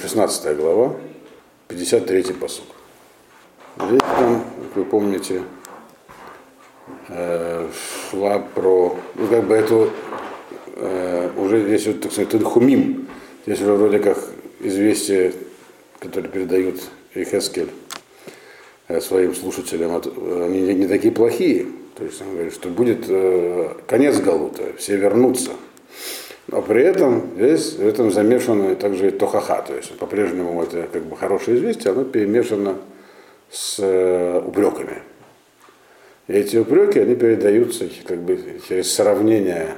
16 глава, 53 посуд. Здесь там, как вы помните, э, шла про, ну как бы это э, уже здесь вот, так сказать, Тенхумим, здесь уже вроде как известие, которое передают Ихескель э, своим слушателям, они не такие плохие. То есть он говорит, что будет конец Галута, все вернутся. Но при этом здесь в этом замешано также и тохаха, то есть по-прежнему это как бы хорошее известие, оно перемешано с э, упреками. И эти упреки, они передаются как бы через сравнение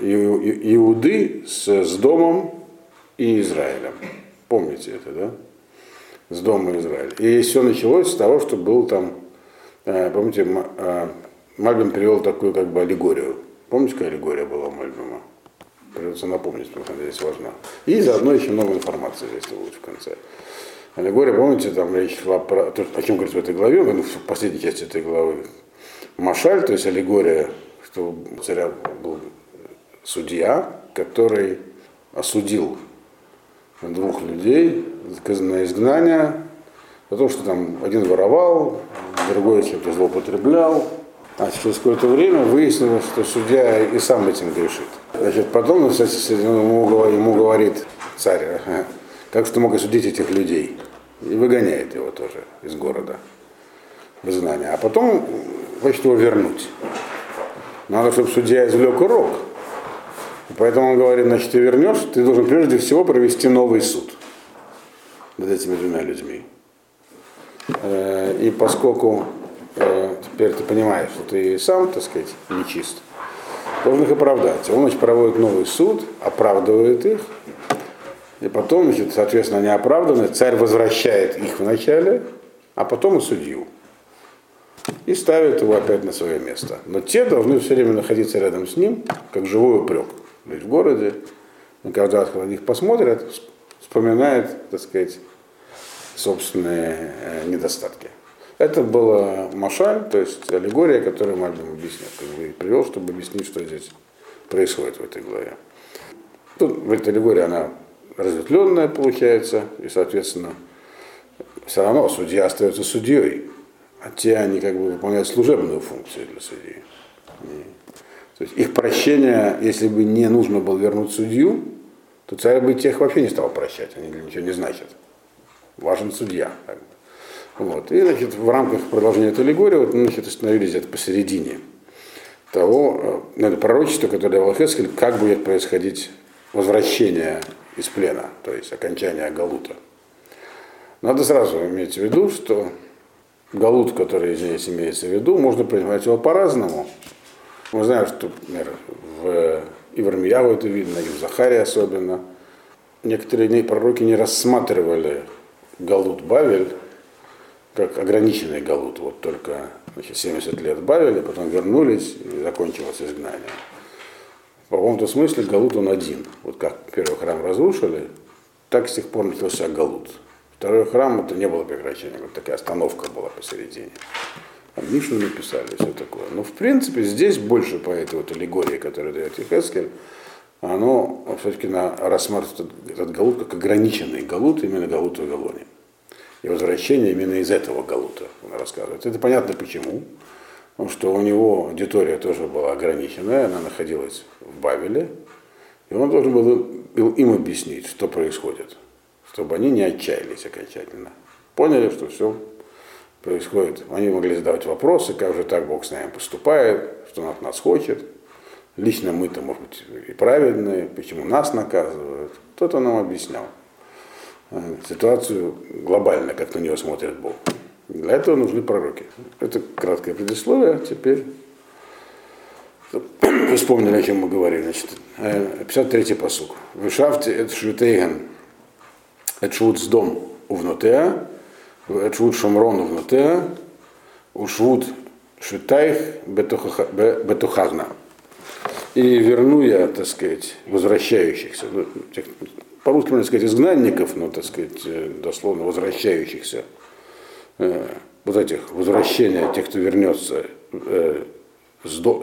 Иуды с, с домом и Израилем. Помните это, да? С домом Израиля. И все началось с того, что был там, э, помните, э, Мальбим привел такую как бы аллегорию. Помните, какая аллегория была у Мальбима? Придется напомнить, потому что здесь важна. И заодно еще много информации, если лучше в конце. Аллегория, помните, там речь шла про, то, о чем говорится в этой главе, ну, в последней части этой главы. Машаль, то есть аллегория, что у царя был судья, который осудил двух людей на изгнание за то, что там один воровал, другой чем-то злоупотреблял, а через какое-то время выяснилось, что судья и сам этим грешит. Значит, потом, ему, ему говорит царь, как что мог осудить этих людей? И выгоняет его тоже из города в знание. А потом хочет его вернуть. Надо, чтобы судья извлек урок. Поэтому он говорит, значит, ты вернешь, ты должен прежде всего провести новый суд над этими двумя людьми. Э, и поскольку Э, теперь ты понимаешь, что ты сам, так сказать, нечист, должен их оправдать. Он, значит, проводит новый суд, оправдывает их, и потом, значит, соответственно, они оправданы, царь возвращает их вначале, а потом и судью. И ставит его опять на свое место. Но те должны все время находиться рядом с ним, как живой упрек. Быть в городе, и каждый раз, когда на них посмотрят, вспоминает, так сказать, собственные э, недостатки. Это была машаль, то есть аллегория, которую Мальбим объяснил, привел, чтобы объяснить, что здесь происходит в этой главе. Тут в этой аллегории она разветвленная получается, и, соответственно, все равно судья остается судьей, а те, они как бы выполняют служебную функцию для судьи. то есть их прощение, если бы не нужно было вернуть судью, то царь бы тех вообще не стал прощать, они для ничего не значат. Важен судья. Как бы. Вот. И значит, в рамках продолжения этой аллегории вот, значит, остановились где-то посередине того ну, это пророчество, которое давал Хескель, как будет происходить возвращение из плена, то есть окончание Галута. Надо сразу иметь в виду, что Галут, который здесь имеется в виду, можно принимать его по-разному. Мы знаем, что, например, в Ивармияву это видно, и в Захаре особенно. Некоторые пророки не рассматривали Галут Бавель как ограниченный галут, вот только значит, 70 лет бавили, потом вернулись и закончилось изгнание. В каком-то смысле галут он один. Вот как первый храм разрушили, так с тех пор начался галут. Второй храм это не было прекращения, вот такая остановка была посередине. Там Мишну написали, все такое. Но в принципе здесь больше по этой вот аллегории, которую дает Ехескель, оно все-таки рассматривает этот галут как ограниченный галут, именно галут в Галоне и возвращение именно из этого Галута, он рассказывает. Это понятно почему. Потому что у него аудитория тоже была ограниченная, она находилась в Бавеле, и он должен был им объяснить, что происходит, чтобы они не отчаялись окончательно. Поняли, что все происходит. Они могли задавать вопросы, как же так Бог с нами поступает, что он от нас хочет. Лично мы-то, может быть, и праведные, почему нас наказывают. Кто-то нам объяснял. Ситуацию глобально, как на нее смотрит Бог. Для этого нужны пророки. Это краткое предисловие. Теперь вы вспомнили, о чем мы говорили. Значит, 53-й э, посук. Вышавте это швитейген, это швуд с дом увнутеа, это швуд шамрон увнутеа, ушвуд швитайх бетухагна. И верну я, так сказать, возвращающихся, ну, тех, по-русски можно сказать, изгнанников, но, так сказать, э, дословно возвращающихся, э, вот этих, возвращения тех, кто вернется э, с, до,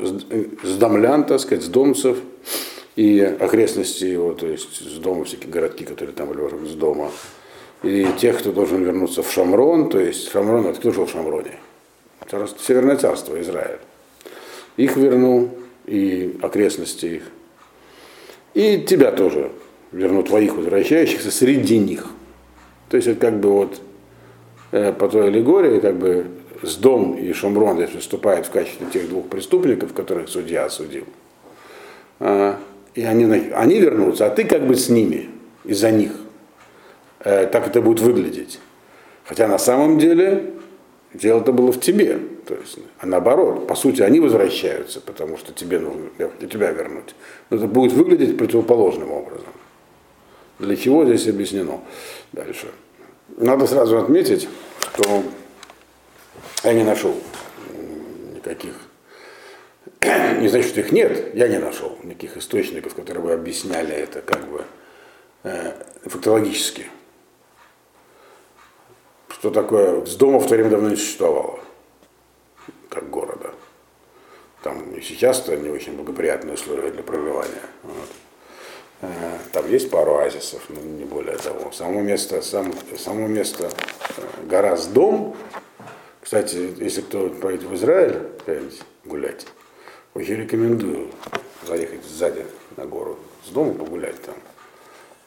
с домлян, так сказать, с домцев, и окрестности его, то есть с дома, всякие городки, которые там были с дома, и тех, кто должен вернуться в Шамрон, то есть Шамрон, это кто жил в Шамроне? Царство, Северное царство, Израиль. Их вернул, и окрестности их. И тебя тоже верну, твоих возвращающихся среди них. То есть это как бы вот э, по той аллегории, как бы с Дом и Шамрон здесь выступают в качестве тех двух преступников, которых судья осудил. А, и они, они вернутся, а ты как бы с ними, из-за них. Э, так это будет выглядеть. Хотя на самом деле дело-то было в тебе. То есть, а наоборот, по сути, они возвращаются, потому что тебе нужно тебя вернуть. Но это будет выглядеть противоположным образом. Для чего здесь объяснено дальше. Надо сразу отметить, что я не нашел никаких, не значит, что их нет, я не нашел никаких источников, которые бы объясняли это как бы э, фактологически. Что такое, с дома в то время давно не существовало, как города. Там и сейчас-то не очень благоприятные условия для проживания. Вот. Э, там есть пару оазисов, но не более того. Само место, сам, само место э, гора с дом, кстати, если кто поедет в Израиль гулять, очень рекомендую заехать сзади на гору с дома погулять там.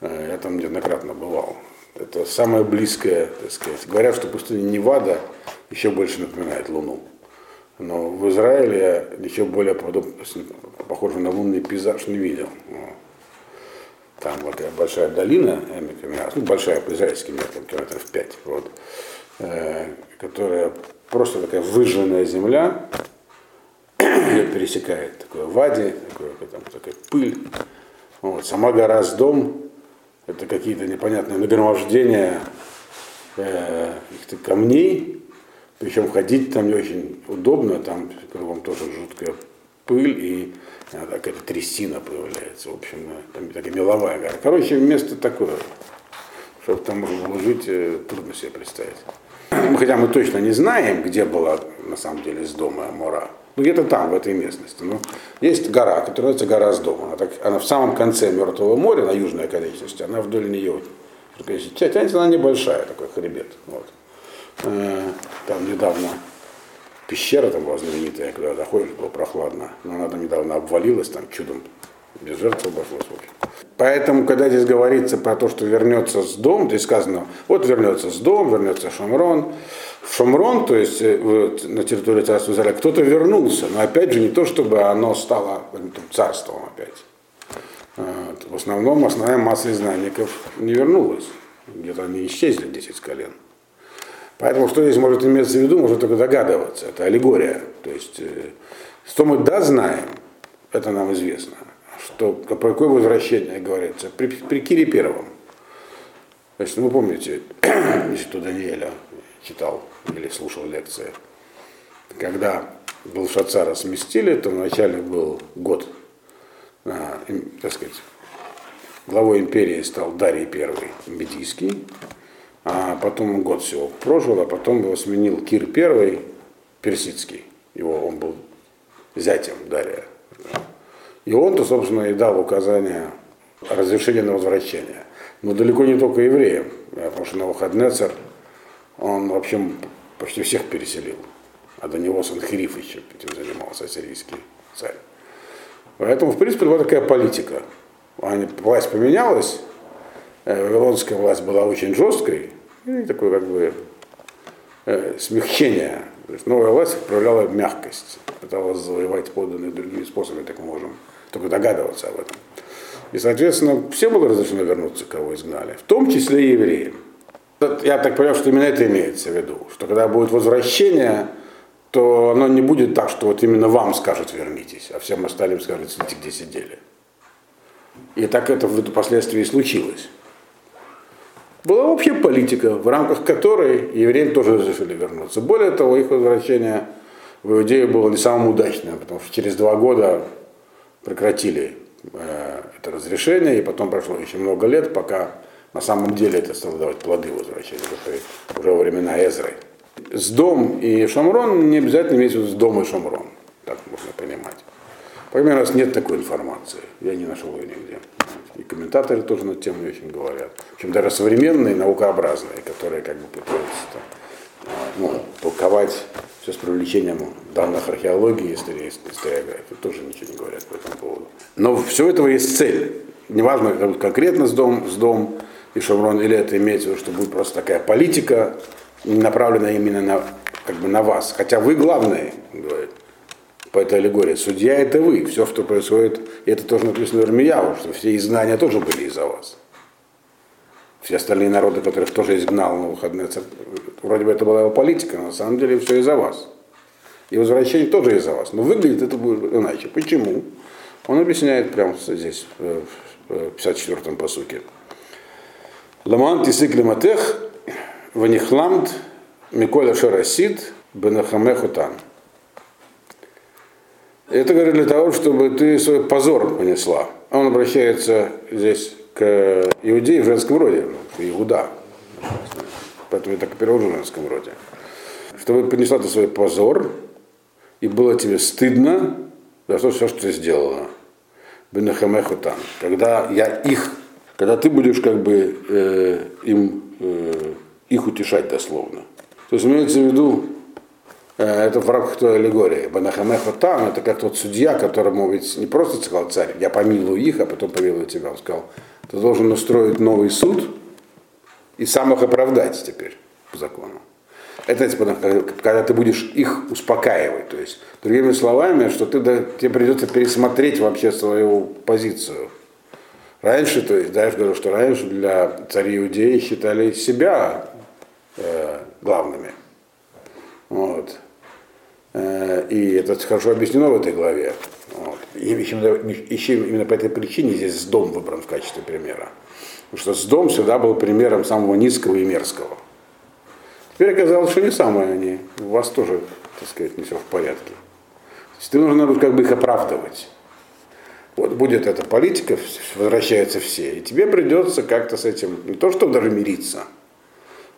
Э, я там неоднократно бывал. Это самое близкое, так сказать. Говорят, что пустыня Невада еще больше напоминает Луну. Но в Израиле я еще более похоже на лунный пейзаж не видел. Там вот большая долина, ну, большая по израильским меркам, километров 5, вот, э, которая просто такая выжженная земля, ее пересекает такое вади, такое, там, такая пыль. Вот. Сама гора с дом, это какие-то непонятные нагромождения э, каких-то камней, причем ходить там не очень удобно, там кругом тоже жуткая пыль и какая-то трясина появляется, в общем, там такая меловая гора. Короче, место такое, чтобы там можно жить, э, трудно себе представить. Хотя мы точно не знаем, где была на самом деле с дома Мора. Ну, где-то там, в этой местности. Ну, есть гора, которая называется гора с дома. Она, так, она в самом конце Мертвого моря, на южной оконечности, она вдоль нее. Тянется она небольшая, такой хребет. Вот. Э, там недавно пещера там была знаменитая, когда заходишь, было прохладно. Но она там недавно обвалилась, там чудом без жертв обошлось. Поэтому, когда здесь говорится про то, что вернется с дом, здесь сказано, вот вернется с дом, вернется Шамрон. В Шамрон, то есть э, вот, на территории царства Израиля, кто-то вернулся, но опять же не то, чтобы оно стало царством опять. Вот. В основном основная масса изгнанников не вернулась. Где-то они исчезли, 10 колен. Поэтому что здесь может иметься в виду, можно только догадываться. Это аллегория. То есть, э, что мы да знаем, это нам известно. Что, про какое возвращение говорится? При, при Кире Первом. То есть, ну, помните, если кто Даниэля читал или слушал лекции, когда был Шацара сместили, то вначале был год, а, так сказать, главой империи стал Дарий Первый Медийский, а потом год всего прожил, а потом его сменил Кир I Персидский. Его, он был зятем Дария. И он-то, собственно, и дал указание разрешения на возвращение. Но далеко не только евреям, потому что Навуходнецер, он вообще почти всех переселил. А до него Санхириф еще этим занимался, ассирийский царь. Поэтому, в принципе, была такая политика. Власть поменялась, вавилонская власть была очень жесткой, и такое как бы э, смягчение. То есть новая власть проявляла мягкость, пыталась завоевать подданные другими способами, так мы можем только догадываться об этом. И, соответственно, всем было разрешено вернуться, кого изгнали, в том числе и евреям. Я так понимаю, что именно это имеется в виду, что когда будет возвращение, то оно не будет так, что вот именно вам скажут вернитесь, а всем остальным скажут сидите где сидели. И так это впоследствии и случилось. Была общая политика, в рамках которой евреям тоже разрешили вернуться. Более того, их возвращение в Иудею было не самым удачным, потому что через два года прекратили э, это разрешение, и потом прошло еще много лет, пока на самом деле это стало давать плоды возвращения, уже во времена Эзры. С дом и Шамрон не обязательно имеется с дом и Шамрон, так можно понимать. Примерно у нас нет такой информации. Я не нашел ее нигде. И комментаторы тоже над тем очень говорят. В общем, даже современные, наукообразные, которые как бы пытаются там, ну, толковать все с привлечением данных археологии, истории, историографии, тоже ничего не говорят по этому поводу. Но все этого есть цель. Неважно, конкретно с дом, с дом и Шеврон, или это имеется в виду, что будет просто такая политика, направленная именно на, как бы на вас. Хотя вы главные, говорит по этой аллегории. Судья это вы. Все, что происходит, и это тоже написано в Ирмияу, что все изгнания тоже были из-за вас. Все остальные народы, которых тоже изгнал на выходные вроде бы это была его политика, но на самом деле все из-за вас. И возвращение тоже из-за вас. Но выглядит это будет иначе. Почему? Он объясняет прямо здесь, в 54-м посуке. Ламан тисик лиматех, ванихламт, миколя шарасид, бенахамехутан. Это говорит для того, чтобы ты свой позор понесла. Он обращается здесь к иудеи в женском роде, Иуда. Поэтому я так и перевожу в женском роде. Чтобы понесла ты свой позор, и было тебе стыдно за то, все, что ты сделала. Бенахамехутан. Когда я их, когда ты будешь как бы э, им э, их утешать дословно. То есть имеется в виду, это в рамках той аллегории. Банахамеха там, это как тот судья, которому ведь не просто сказал царь, я помилую их, а потом помилую тебя. Он сказал, ты должен устроить новый суд и сам их оправдать теперь по закону. Это типа, когда ты будешь их успокаивать. То есть, другими словами, что ты, да, тебе придется пересмотреть вообще свою позицию. Раньше, то есть, да, я говорю, что раньше для царей иудеи считали себя э, главными. Вот. Э, и это хорошо объяснено в этой главе. И еще именно по этой причине здесь дом выбран в качестве примера. Потому что дом всегда был примером самого низкого и мерзкого. Теперь оказалось, что не самое они. У вас тоже, так сказать, не все в порядке. То есть ты нужно как бы их оправдывать. Вот будет эта политика, возвращаются все. И тебе придется как-то с этим, не то что даже мириться,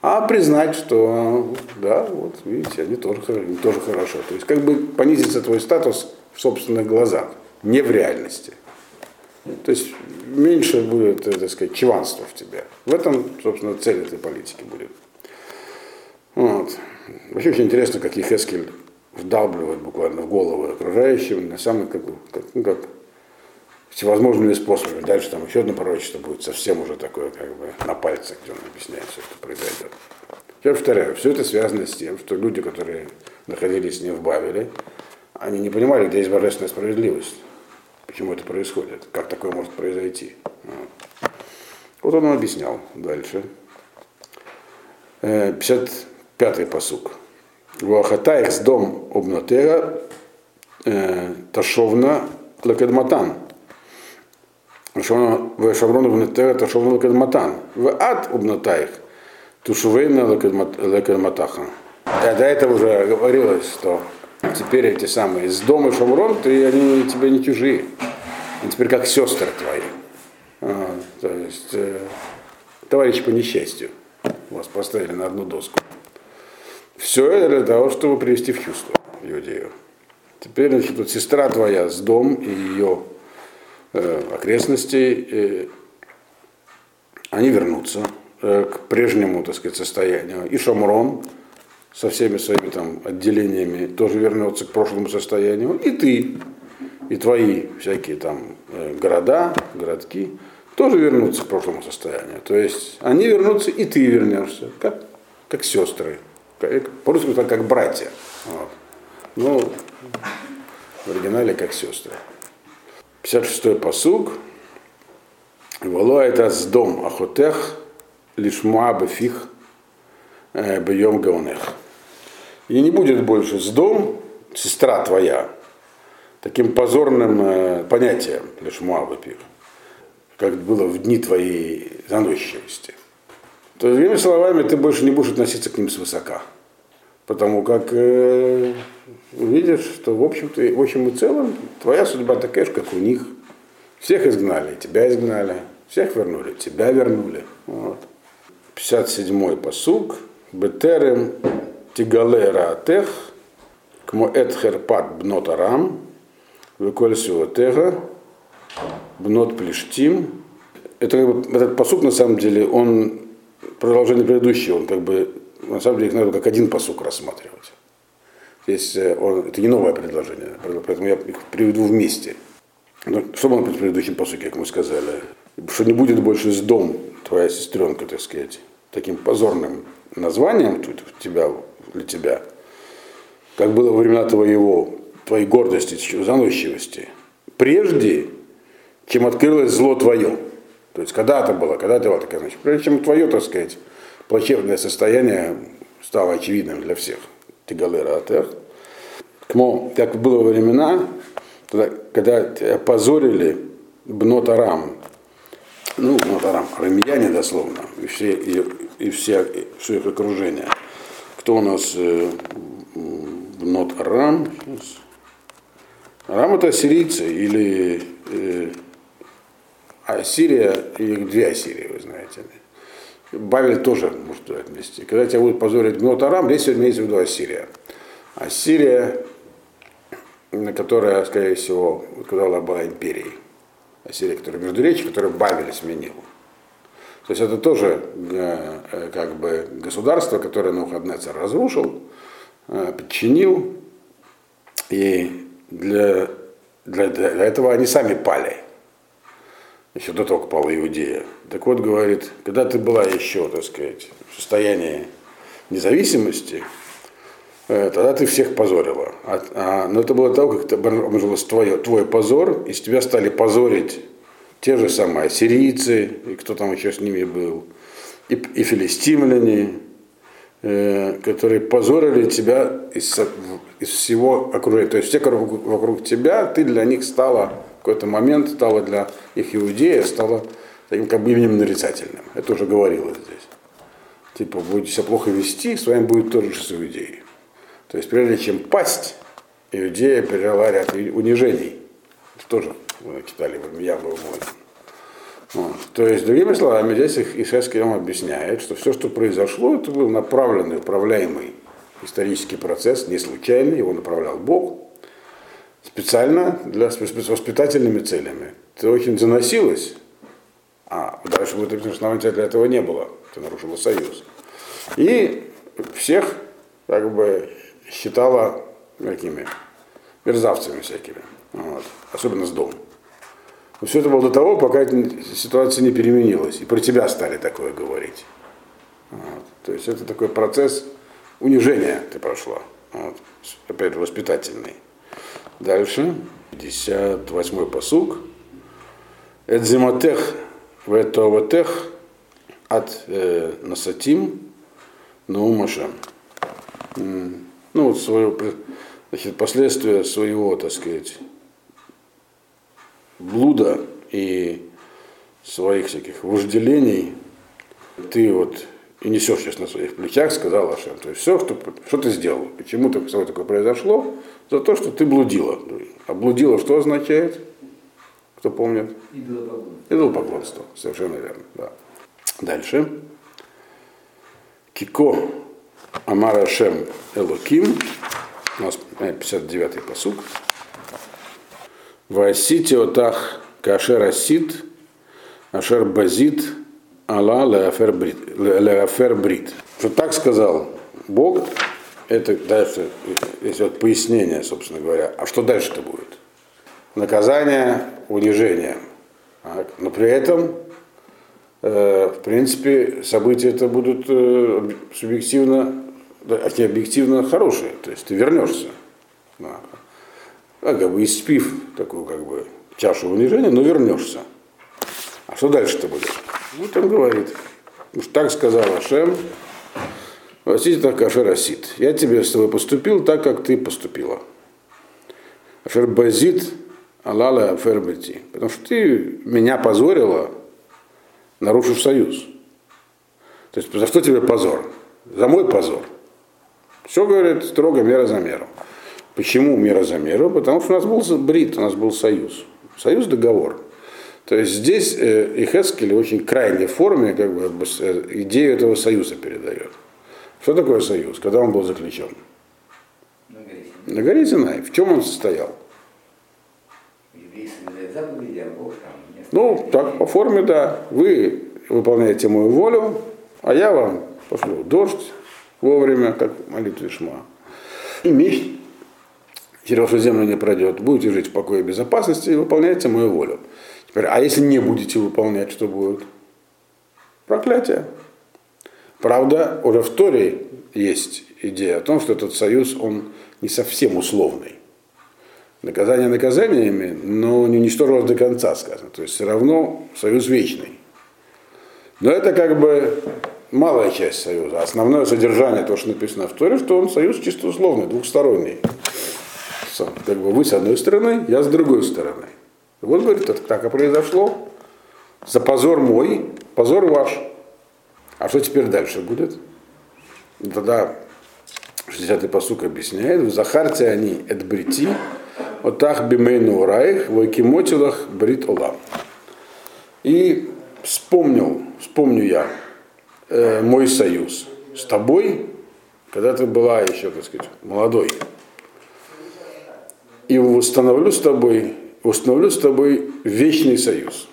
а признать, что да, вот видите, они тоже, они тоже хорошо. То есть как бы понизится твой статус в собственных глазах, не в реальности. То есть меньше будет, э, так сказать, чванства в тебе. В этом, собственно, цель этой политики будет. Вот. Вообще очень интересно, как Ехескель вдалбливает буквально в голову окружающим, на самый как, как, ну, как всевозможными способами. Дальше там еще одно пророчество будет совсем уже такое, как бы на пальцах, где он объясняет все, что произойдет. Я повторяю, все это связано с тем, что люди, которые находились ним в Бавеле, они не понимали, где есть божественная справедливость. Почему это происходит? Как такое может произойти? Вот он объяснял дальше. 55-й э, посук. Вахатаих с дом обнотера э, ташовна лекадматан. Шаврону внетера ташовну лекадматан. В ад обнотаих тушувейна лекадматаха. До этого уже говорилось, что теперь эти самые из дома Шамрон, ты, они тебе не чужие. Они теперь как сестры твои. А, то есть э, товарищи по несчастью вас поставили на одну доску. Все это для того, чтобы привести в чувство иудею. Теперь, значит, вот сестра твоя с дом и ее окрестностей, э, они вернутся э, к прежнему, так сказать, состоянию. И Шамрон, со всеми своими там отделениями тоже вернется к прошлому состоянию, и ты, и твои всякие там э, города, городки тоже вернутся к прошлому состоянию. То есть они вернутся, и ты вернешься, как, как сестры, по-русски как братья. Вот. Ну, в оригинале как сестры. 56-й посуг. Вало это с дом ахотех лишмуа бефих э, бьем гаунех и не будет больше с дом, сестра твоя, таким позорным э, понятием, лишь Муавапир, как было в дни твоей заносчивости. То есть, другими словами, ты больше не будешь относиться к ним свысока. Потому как э, видишь, что в общем-то, в общем и целом твоя судьба такая же, как у них. Всех изгнали, тебя изгнали, всех вернули, тебя вернули. Вот. 57-й посуг. Бетерем тигале раатех, кмо эт херпат бнот Плештим. Это, этот посук на самом деле, он продолжение предыдущего, он как бы, на самом деле, их надо как один посук рассматривать. Здесь э, он, это не новое предложение, поэтому я их приведу вместе. Но, что было в предыдущем посуке, как мы сказали? Что не будет больше с дом твоя сестренка, так сказать, таким позорным названием тут тебя, для тебя, как было во времена твоего, твоей гордости, заносчивости, прежде, чем открылось зло твое. То есть когда-то было, когда-то было такая, значит, прежде чем твое, так сказать, плачевное состояние стало очевидным для всех. Тигалера Атех. Как было во времена, когда опозорили Бнотарам, ну, Бнотарам, арамияне дословно, и все, и, и все, все их окружение. Кто у нас э, Бнотарам? Арам это сирийцы или э, Ассирия, и две Ассирии, вы знаете. Бавель тоже может туда вместе. Когда тебя будут позорить Гнот Арам, здесь имеется в виду Ассирия. Ассирия, которая, скорее всего, когда была империей. Ассирия, которая между речи, которую Бавель сменил. То есть это тоже э, как бы государство, которое Навуходнецер разрушил, э, подчинил, и для, для, для этого они сами пали еще до того, как пала Иудея. Так вот, говорит, когда ты была еще, так сказать, в состоянии независимости, э, тогда ты всех позорила. А, а, но это было того, как это обнажилось твое, твой позор, и с тебя стали позорить те же самые сирийцы, и кто там еще с ними был, и, и филистимляне, э, которые позорили тебя из, из всего окружения. То есть все вокруг, вокруг тебя, ты для них стала какой-то момент стала для их иудея, стала таким как бы именем нарицательным. Это уже говорилось здесь. Типа, будете себя плохо вести, с вами будет тоже с иудеей. То есть, прежде чем пасть, иудея пережила ряд унижений. Это тоже читали в Яву вот. То есть, другими словами, здесь их Ишайский объясняет, что все, что произошло, это был направленный, управляемый исторический процесс, не случайный, его направлял Бог, специально для, с воспитательными целями. Очень заносилась, а дальше будет что для этого не было. Ты нарушила союз. И всех как бы считала какими мерзавцами всякими. Вот. Особенно с домом. Но все это было до того, пока ситуация не переменилась. И про тебя стали такое говорить. Вот. То есть это такой процесс унижения ты прошла. Вот. Опять же, воспитательный. Дальше, 58-й посуг. Эдзиматех ветоватех от э, насатим наумашем. Ну, вот свое, значит, последствия своего, так сказать, блуда и своих всяких вожделений ты вот и несешь сейчас на своих плечах, сказал Ашем. То есть все, что, что ты сделал, почему -то, такое произошло, за то, что ты блудила. А блудила что означает? Кто помнит? Идолопоклонство. Совершенно верно. Да. Дальше. Кико Амара Шем Элоким. У нас 59-й посук. Васити отах кашер асит, ашер базит, Алла леафер брит. Что так сказал Бог, это дальше, если вот пояснение, собственно говоря. А что дальше-то будет? Наказание унижение. Так. Но при этом, э, в принципе, события это будут э, субъективно, а не объективно хорошие. То есть ты вернешься. Да. А, как бы испив такую как бы чашу унижения, но вернешься. А что дальше-то будет? Вот он говорит. Уж так сказал Ашем, Васити так Ашер Асит. Я тебе с тобой поступил так, как ты поступила. Ашер Базит Алала Афербети. Потому что ты меня позорила, нарушив союз. То есть за что тебе позор? За мой позор. Все, говорит, строго мера за меру. Почему мера за меру? Потому что у нас был брит, у нас был союз. Союз договор. То есть здесь э, Ихескель в очень крайней форме как бы, э, идею этого союза передает. Что такое союз? Когда он был заключен? На горе Синай. В чем он состоял? а. Ну, так, по форме, да. Вы выполняете мою волю, а я вам пошлю дождь вовремя, как молитве Шма. И меч через вашу землю не пройдет. Будете жить в покое и безопасности и выполняйте мою волю. Теперь, а если не будете выполнять, что будет? Проклятие. Правда, уже в Торе есть идея о том, что этот союз, он не совсем условный. Наказание наказаниями, но не уничтожилось до конца, сказано. То есть все равно союз вечный. Но это как бы малая часть союза. Основное содержание, то, что написано в Торе, что он союз чисто условный, двухсторонний. Как бы вы с одной стороны, я с другой стороны. Вот, говорит, это так и произошло. За позор мой, позор ваш. А что теперь дальше будет? И тогда 60-й посук объясняет, в Захарте они эдбрити, отах бимейну раих, войкимотилах брит олам. И вспомнил, вспомню я э, мой союз с тобой, когда ты была еще, так сказать, молодой. И установлю с тобой, установлю с тобой вечный союз.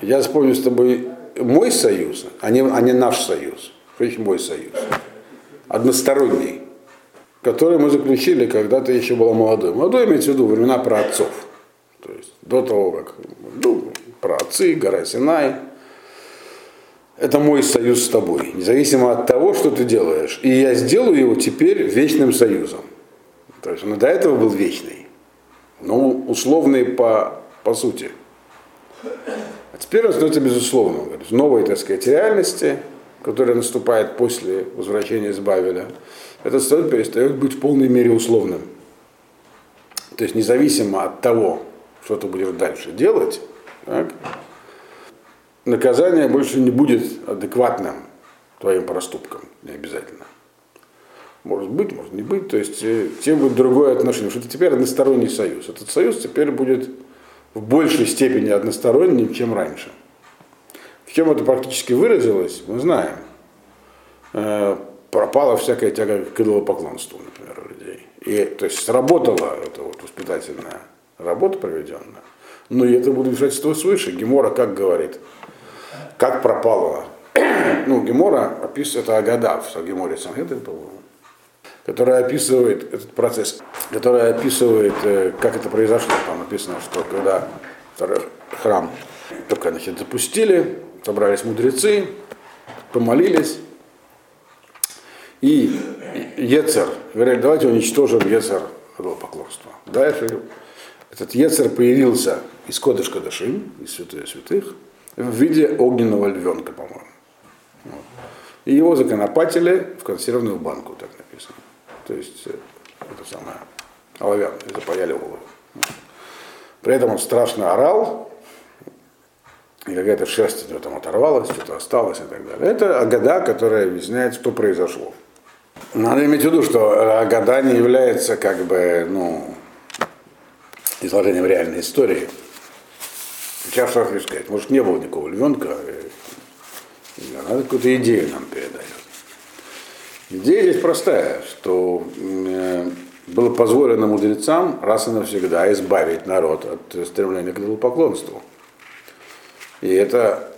Я вспомню с тобой мой союз, а не, а не наш союз. Что мой союз? Односторонний, который мы заключили, когда ты еще была молодой. Молодой имеется в виду времена про отцов. То есть до того, как ну, про отцы, гора Синай. Это мой союз с тобой, независимо от того, что ты делаешь. И я сделаю его теперь вечным союзом. То есть он до этого был вечный, но условный по, по сути. Теперь он становится безусловным. В новой, так сказать, реальности, которая наступает после возвращения из Бавеля, этот статут перестает быть в полной мере условным. То есть независимо от того, что ты будешь дальше делать, так, наказание больше не будет адекватным твоим проступкам, не обязательно. Может быть, может не быть. То есть э, тем будет другое отношение. Что это теперь односторонний союз. Этот союз теперь будет в большей степени односторонним, чем раньше. В чем это практически выразилось, мы знаем. Э, пропала всякая тяга к идолопоклонству, например, у людей. И, то есть сработала эта вот воспитательная работа проведенная, но и это будет вмешательство свыше. Гемора как говорит, как пропало. ну, Гемора описывает, это Агада в Геморе Санхедрин, по-моему, которая описывает этот процесс, которая описывает, э, как это произошло. Там написано, что когда храм только значит, запустили, собрались мудрецы, помолились, и Ецер, говорят, давайте уничтожим Ецер поклонства. Дальше этот Ецер появился из Кодыш Кадашим, из святых святых, в виде огненного львенка, по-моему. Вот. И его законопатили в консервную банку, так. То есть э, это самое оловянное, запаяли голову. При этом он страшно орал, и какая-то шерсть у него там оторвалась, что-то осталось и так далее. Это Агада, которая объясняет, что произошло. Надо иметь в виду, что Агада не является как бы, ну, изложением реальной истории. Сейчас что сказать, может не было никакого львенка, надо какую-то идею нам передает. Идея здесь простая, что э, было позволено мудрецам раз и навсегда избавить народ от стремления к идолопоклонству. И это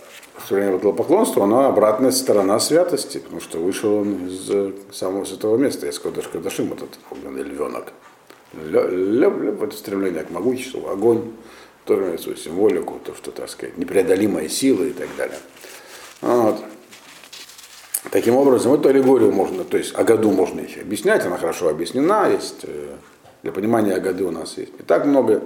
стремление к идолопоклонству, оно обратная сторона святости, потому что вышел он из э, самого святого места, из Кодыш Кадашим, этот огненный львенок. Это стремление к могуществу, огонь, тоже свою символику, то, что, так сказать, непреодолимая сила и так далее. Вот. Таким образом, эту аллегорию можно, то есть о году можно еще объяснять, она хорошо объяснена, есть э, для понимания годы у нас есть не так много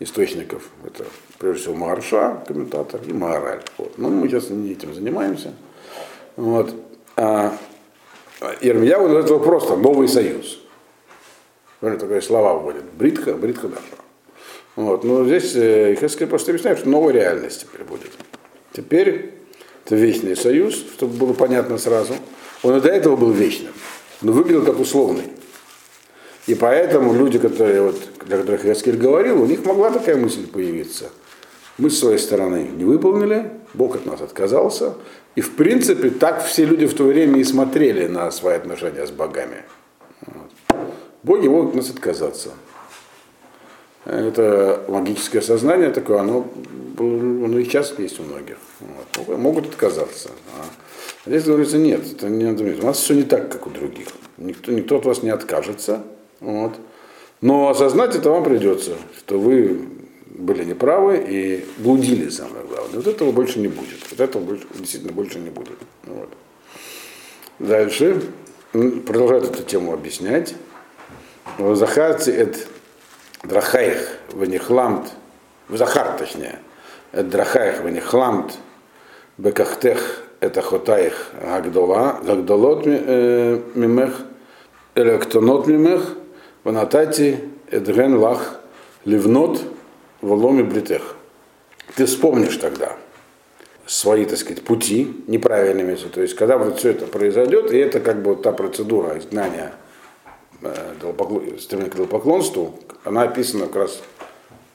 источников. Это прежде всего Марша, комментатор, и Маораль. Вот. Но мы сейчас не этим занимаемся. Вот. А, Ермия вот этого просто новый союз. Смотри, такие слова вводят. Бритха, бритха даже. Вот. Но здесь э, Хескель просто объясняет, что новая реальность теперь будет. Теперь это вечный союз, чтобы было понятно сразу. Он и до этого был вечным, но выглядел как условный. И поэтому люди, которые, вот, для которых Яскель говорил, у них могла такая мысль появиться. Мы с своей стороны не выполнили, Бог от нас отказался. И в принципе так все люди в то время и смотрели на свои отношения с богами. Боги могут от нас отказаться. Это магическое сознание такое, оно, оно и сейчас есть у многих. Вот. Могут отказаться. А здесь говорится, нет, это не надо У нас все не так, как у других. Никто, никто от вас не откажется. Вот. Но осознать это вам придется, что вы были неправы и блудили, самое главное. Вот этого больше не будет. Вот этого больше, действительно больше не будет. Вот. Дальше продолжает эту тему объяснять. Захарцы это драхаих венихламт, захар точнее, это драхаих венихламт, бекахтех это хотаих гагдола, гагдолот э, мимех, электонот мимех, ванатати эдген лах ливнот воломе бритех. Ты вспомнишь тогда свои, так сказать, пути неправильными. То есть, когда вот все это произойдет, и это как бы вот та процедура изгнания э, стремления к идолопоклонству, она описана как раз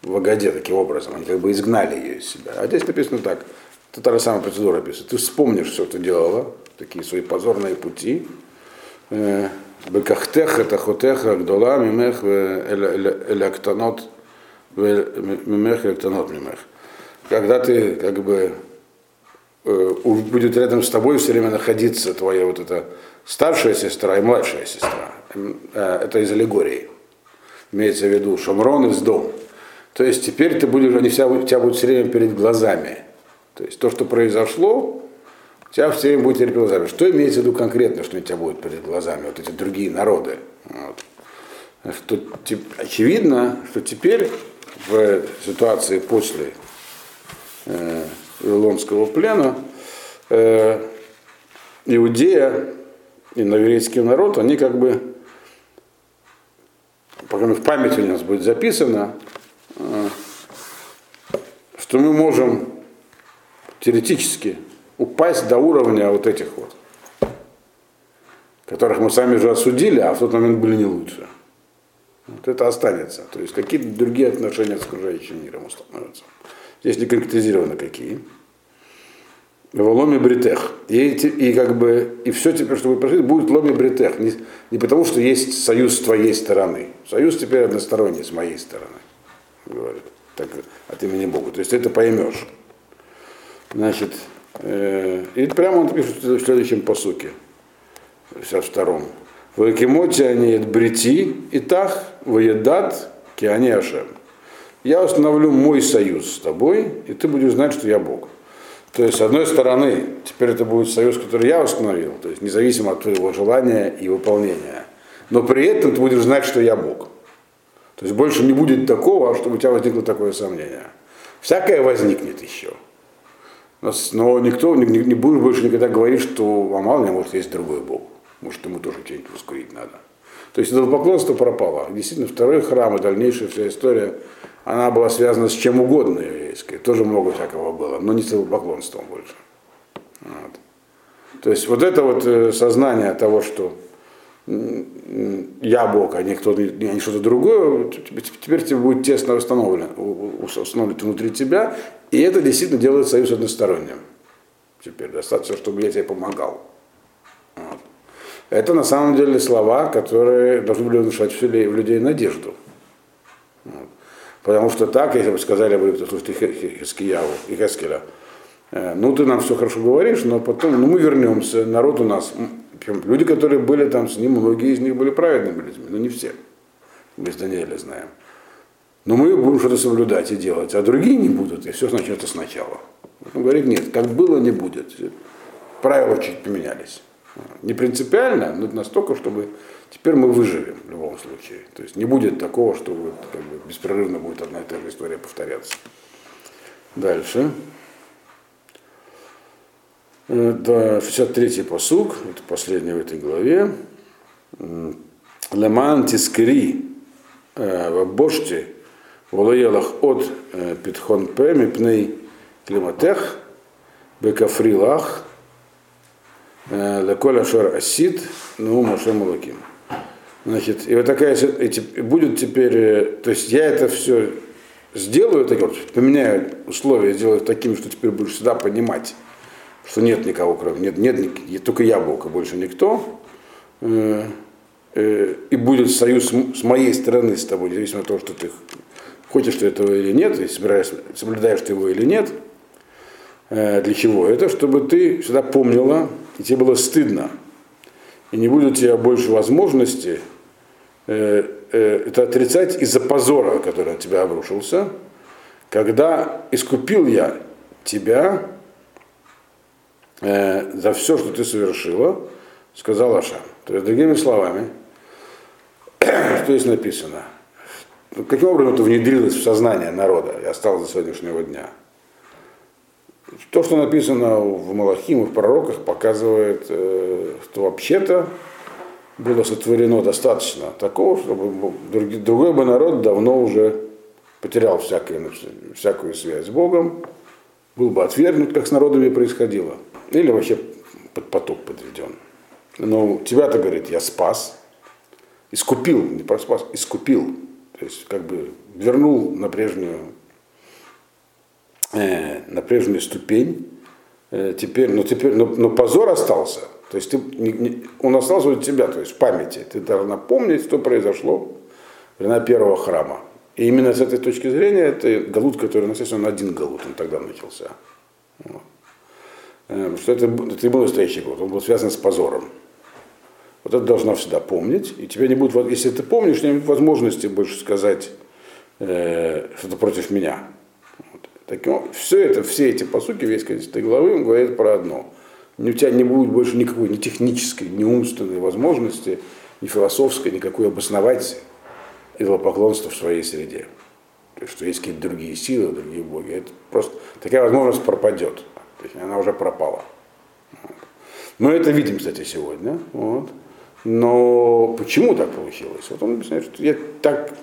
в Агаде таким образом. Они как бы изгнали ее из себя. А здесь написано так. Это та же самая процедура описана. Ты вспомнишь, что ты делала, такие свои позорные пути. Э, Бекахтех это хотеха гдола мимех электонот мимех электонот мимех. Когда ты как бы Э, будет рядом с тобой все время находиться твоя вот эта старшая сестра и младшая сестра. Э, это из аллегории. Имеется в виду Шамрон из дом. То есть теперь ты будешь, они вся, у тебя будут все время перед глазами. То есть то, что произошло, у тебя все время будет перед глазами. Что имеется в виду конкретно, что у тебя будет перед глазами, вот эти другие народы? Вот. Что, очевидно, что теперь в ситуации после э, плена, э, Иудея и наверейский народ, они как бы, пока в памяти у нас будет записано, что мы можем теоретически упасть до уровня вот этих вот, которых мы сами же осудили, а в тот момент были не лучше. Вот это останется. То есть какие-то другие отношения с окружающим миром установятся. Здесь не конкретизировано какие. В ломе бритех. И, и как бы и все теперь, что будет происходить, будет ломе бритех. Не, не потому, что есть союз с твоей стороны. Союз теперь односторонний с моей стороны. Говорит. Так, от имени Бога. То есть ты это поймешь. Значит, э, и прямо он пишет в следующем посуке, в 62-м. В Экимоте они брити и тах, воедат, киани ашем я установлю мой союз с тобой, и ты будешь знать, что я Бог. То есть, с одной стороны, теперь это будет союз, который я установил, то есть независимо от твоего желания и выполнения. Но при этом ты будешь знать, что я Бог. То есть больше не будет такого, чтобы у тебя возникло такое сомнение. Всякое возникнет еще. Но никто не, не будет больше никогда говорить, что а мало ли, может, есть другой Бог. Может, ему тоже что-нибудь воскурить надо. То есть это поклонство пропало. Действительно, второй храм и дальнейшая вся история она была связана с чем угодно еврейской, тоже много всякого было, но не с поклонством больше. Вот. То есть вот это вот э, сознание того, что я Бог, а не кто-то, а не что-то другое, теперь тебе будет тесно установлено, установлено внутри тебя, и это действительно делает союз односторонним. Теперь достаточно, чтобы я тебе помогал. Вот. Это на самом деле слова, которые должны были внушать в людей надежду. Вот. Потому что так, если бы сказали бы, слушайте, Хискияву Хескеля, э, ну ты нам все хорошо говоришь, но потом, ну мы вернемся, народ у нас, люди, которые были там с ним, многие из них были праведными людьми, но не все. Мы с Даниэля знаем. Но мы будем что-то соблюдать и делать, а другие не будут, и все начнется сначала. Он говорит, нет, как было, не будет. Правила чуть поменялись. Не принципиально, но настолько, чтобы теперь мы выживем в любом случае. То есть не будет такого, что как бы, беспрерывно будет одна и та же история повторяться. Дальше. Это 63-й посуг, это последний в этой главе. Леман тискри э, в боште волоелах от э, питхон пеми пней климатех бекафрилах Э, Леколь Ашер Асид, ну, Моше Малаким. Значит, и вот такая, и будет теперь, то есть я это все сделаю, так вот, поменяю условия, сделаю такими, что теперь будешь всегда понимать, что нет никого, кроме, нет, нет, только я Бог, и больше никто. Э, и будет союз с моей стороны с тобой, независимо от того, что ты хочешь ты этого или нет, и соблюдаешь ты его или нет, для чего? Это чтобы ты всегда помнила, и тебе было стыдно, и не будет у тебя больше возможности это отрицать из-за позора, который на тебя обрушился, когда искупил я тебя э, за все, что ты совершила, сказал Аша. То есть, другими словами, что здесь написано? Каким образом это внедрилось в сознание народа и осталось до сегодняшнего дня? То, что написано в Малахим и в пророках, показывает, э, что вообще-то было сотворено достаточно такого, чтобы другой бы народ давно уже потерял всякую, всякую связь с Богом, был бы отвергнут, как с народами происходило, или вообще под поток подведен. Но тебя-то, говорит, я спас, искупил, не просто спас, искупил, то есть как бы вернул на прежнюю, э, на прежнюю ступень, э, теперь, но теперь, но, но позор остался, то есть ты, не, не, он остался у тебя, то есть в памяти, ты должна помнить, что произошло времена первого храма. И именно с этой точки зрения это галут, который начался, он один галут, он тогда начался. Вот. Эм, что это, это не был настоящий галут, он был связан с позором. Вот это должна всегда помнить. И тебе не будет, если ты помнишь, не будет возможности больше сказать э, что-то против меня. Вот. Таким, все это, все эти посуки, весь конец этой главы, он говорит про одно. У тебя не будет больше никакой ни технической, ни умственной возможности, ни философской, никакой обосновать идолопоклонство в своей среде. То есть, что есть какие-то другие силы, другие боги. Это просто такая возможность пропадет. То есть она уже пропала. Вот. Мы это видим, кстати, сегодня. Вот. Но почему так получилось? Вот он объясняет, что я так,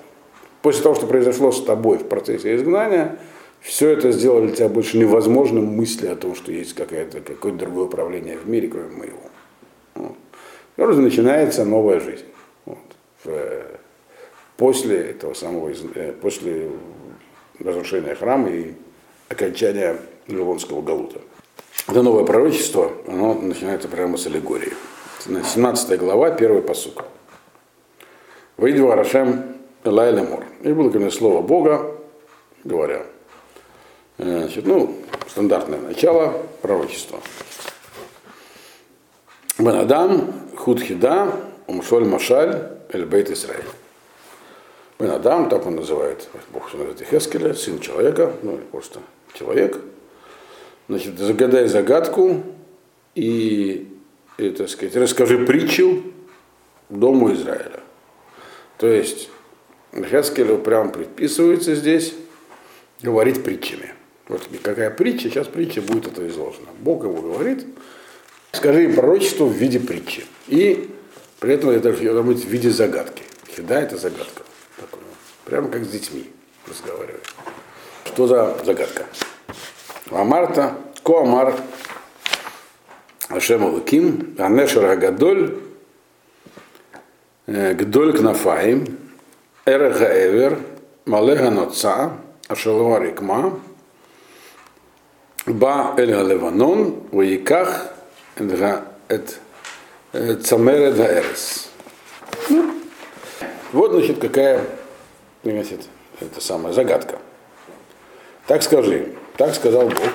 после того, что произошло с тобой в процессе изгнания, все это сделало для тебя больше невозможным мысли о том, что есть какое-то какое другое управление в мире, кроме моего. Вот. И начинается новая жизнь. Вот. В, после этого самого, э, после разрушения храма и окончания Вавилонского Галута. Это новое пророчество, оно начинается прямо с аллегории. 17 глава, первый посук. Выйди Арашем Элай Лемор. И было ко мне слово Бога, говоря. Э, значит, ну, стандартное начало пророчества. Бенадам, Худхида, Умшоль Машаль, Эльбейт Исраиль. Бен Адам, так он называет, Бог называет Хескеля, сын человека, ну просто человек. Значит, загадай загадку и, так сказать, расскажи притчу Дому Израиля. То есть Хескелю прям предписывается здесь говорить притчами. Вот какая притча, сейчас притча будет это изложена. Бог ему говорит, скажи пророчество в виде притчи. И при этом это должно быть в виде загадки. Всегда это загадка. Прямо как с детьми разговаривать. Что за загадка? Амарта, Коамар, Ашем Луким, Анешер Агадоль, Гдоль Кнафаим, Эреха Эвер, Малега Ноца, Ашалова Рикма, Ба Эль Галиванон, Ваиках, Эт Цамеред Эрес. Вот, значит, какая значит, это самая загадка. Так скажи, так сказал Бог.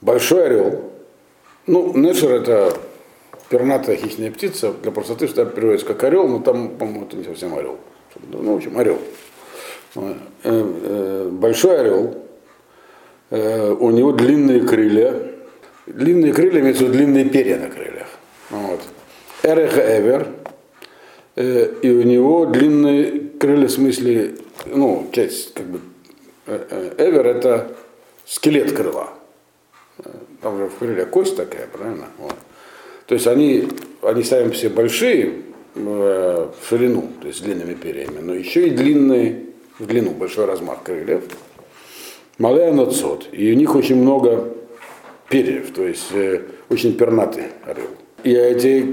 Большой орел. Ну, Нешер это пернатая хищная птица, для простоты всегда переводится как орел, но там, по-моему, это не совсем орел. Ну, в общем, орел. Э, э, большой орел, э, у него длинные крылья. Длинные крылья имеются длинные перья на крыльях. Вот. Эреха Эвер, Э, и у него длинные крылья, в смысле, ну, часть, как бы, э, э, эвер это скелет крыла. Там же в крыле кость такая, правильно? Вот. То есть они, они ставим все большие в ширину, то есть с длинными перьями, но еще и длинные в длину, большой размах крыльев. Малая ноцот. И у них очень много перьев, то есть э, очень пернатый орел. И эти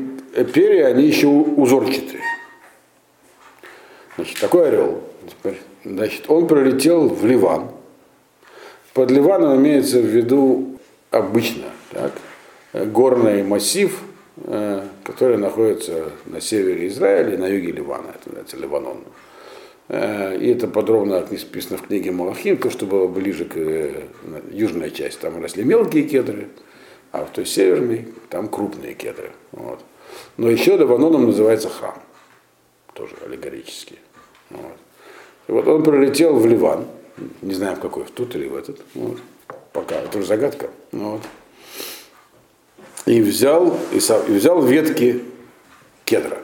перья, они еще узорчатые. Значит, такой орел. Значит, он пролетел в Ливан. Под Ливаном имеется в виду обычно так, горный массив, э, который находится на севере Израиля на юге Ливана. Это называется Ливанон. Э, И это подробно написано в книге Малахим, то, что было ближе к э, южной части. Там росли мелкие кедры, а в той северной там крупные кедры. Вот. Но еще Леваноном называется храм, тоже аллегорический. Вот. Вот он прилетел в Ливан, не знаю в какой, в тот или в этот, вот. пока, это уже загадка. Вот. И взял, и, со- и взял ветки кедра.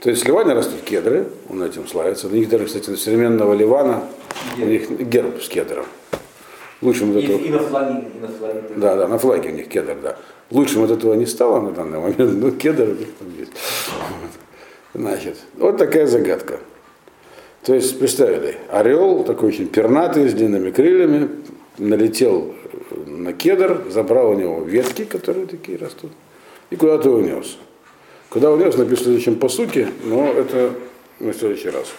То есть в Ливане растут кедры, он этим славится. У них даже, кстати, современного Ливана, у них герб с кедром. Лучшим И, этого, и на флаге, и на флаге. да, да, на флаге у них кедр, да. Лучшим от этого не стало на данный момент, но кедр у них там есть. Вот. Значит, вот такая загадка. То есть, представили, орел, такой очень пернатый, с длинными крыльями, налетел на кедр, забрал у него ветки, которые такие растут, и куда-то унес. Куда унес, написано в следующем по сути, но это на следующий раз.